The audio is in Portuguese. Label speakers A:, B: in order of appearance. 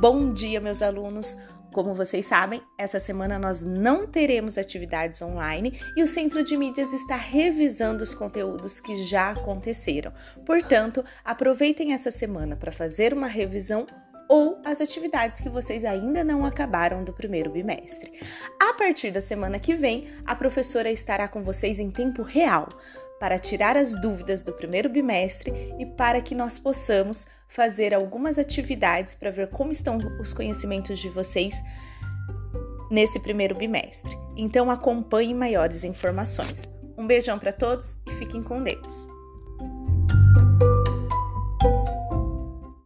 A: Bom dia, meus alunos! Como vocês sabem, essa semana nós não teremos atividades online e o Centro de Mídias está revisando os conteúdos que já aconteceram. Portanto, aproveitem essa semana para fazer uma revisão ou as atividades que vocês ainda não acabaram do primeiro bimestre. A partir da semana que vem, a professora estará com vocês em tempo real para tirar as dúvidas do primeiro bimestre e para que nós possamos fazer algumas atividades para ver como estão os conhecimentos de vocês nesse primeiro bimestre. Então acompanhe maiores informações. Um beijão para todos e fiquem com Deus.